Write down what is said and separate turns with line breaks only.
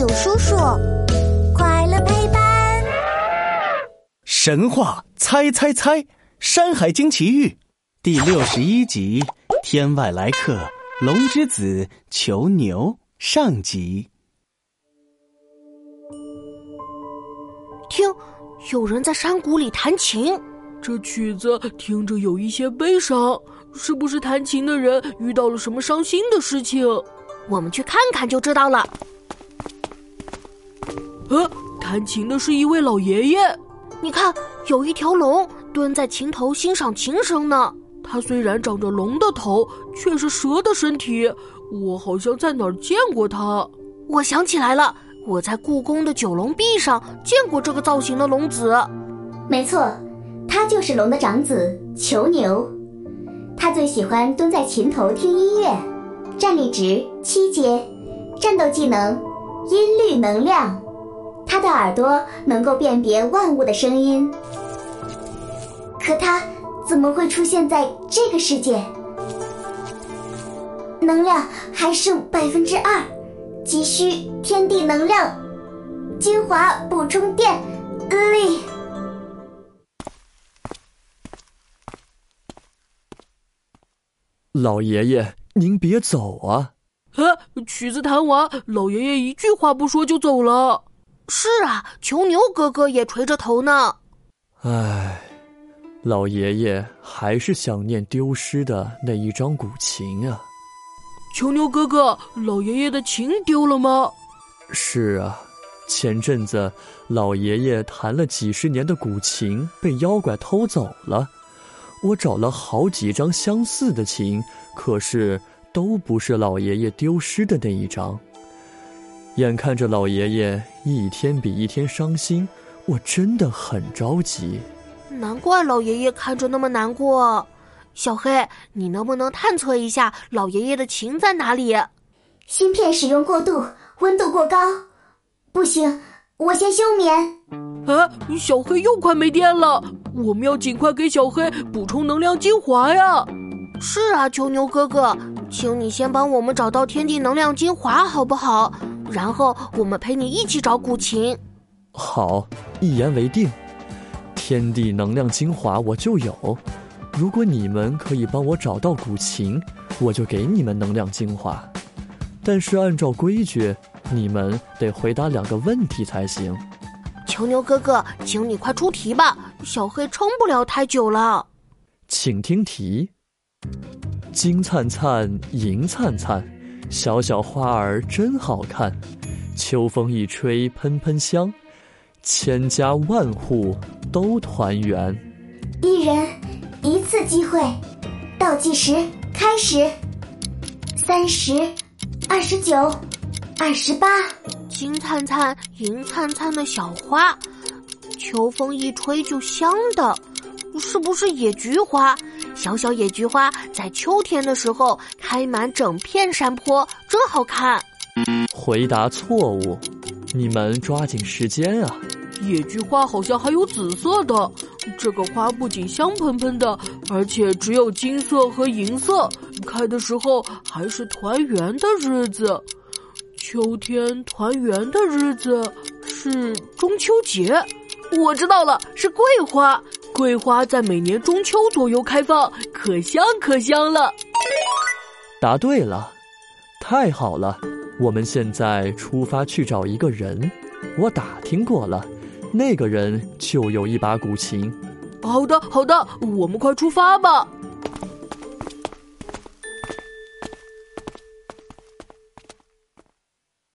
有叔叔，快乐陪伴。
神话猜猜猜，《山海经奇遇》第六十一集：天外来客，龙之子求牛上集。
听，有人在山谷里弹琴，
这曲子听着有一些悲伤，是不是弹琴的人遇到了什么伤心的事情？
我们去看看就知道了。
呃，弹琴的是一位老爷爷。
你看，有一条龙蹲在琴头欣赏琴声呢。
它虽然长着龙的头，却是蛇的身体。我好像在哪儿见过它。
我想起来了，我在故宫的九龙壁上见过这个造型的龙子。
没错，他就是龙的长子囚牛。他最喜欢蹲在琴头听音乐。站立值七阶，战斗技能音律能量。他的耳朵能够辨别万物的声音，可他怎么会出现在这个世界？能量还剩百分之二，急需天地能量精华补充电力。
老爷爷，您别走啊！
啊，曲子弹完，老爷爷一句话不说就走了。
是啊，囚牛哥哥也垂着头呢。
唉，老爷爷还是想念丢失的那一张古琴啊。
囚牛哥哥，老爷爷的琴丢了吗？
是啊，前阵子老爷爷弹了几十年的古琴被妖怪偷走了。我找了好几张相似的琴，可是都不是老爷爷丢失的那一张。眼看着老爷爷一天比一天伤心，我真的很着急。
难怪老爷爷看着那么难过。小黑，你能不能探测一下老爷爷的琴在哪里？
芯片使用过度，温度过高，不行，我先休眠。
啊，小黑又快没电了，我们要尽快给小黑补充能量精华呀！
是啊，囚牛哥哥，请你先帮我们找到天地能量精华好不好？然后我们陪你一起找古琴。
好，一言为定。天地能量精华我就有，如果你们可以帮我找到古琴，我就给你们能量精华。但是按照规矩，你们得回答两个问题才行。
囚牛哥哥，请你快出题吧，小黑撑不了太久了。
请听题：金灿灿，银灿灿。小小花儿真好看，秋风一吹喷喷香，千家万户都团圆。
一人一次机会，倒计时开始。三十，二十九，二十八。
金灿灿、银灿灿的小花，秋风一吹就香的，是不是野菊花？小小野菊花在秋天的时候开满整片山坡，真好看。
回答错误，你们抓紧时间啊！
野菊花好像还有紫色的，这个花不仅香喷喷的，而且只有金色和银色。开的时候还是团圆的日子，秋天团圆的日子是中秋节。我知道了，是桂花。桂花在每年中秋左右开放，可香可香了。
答对了，太好了！我们现在出发去找一个人。我打听过了，那个人就有一把古琴。
好的，好的，我们快出发吧。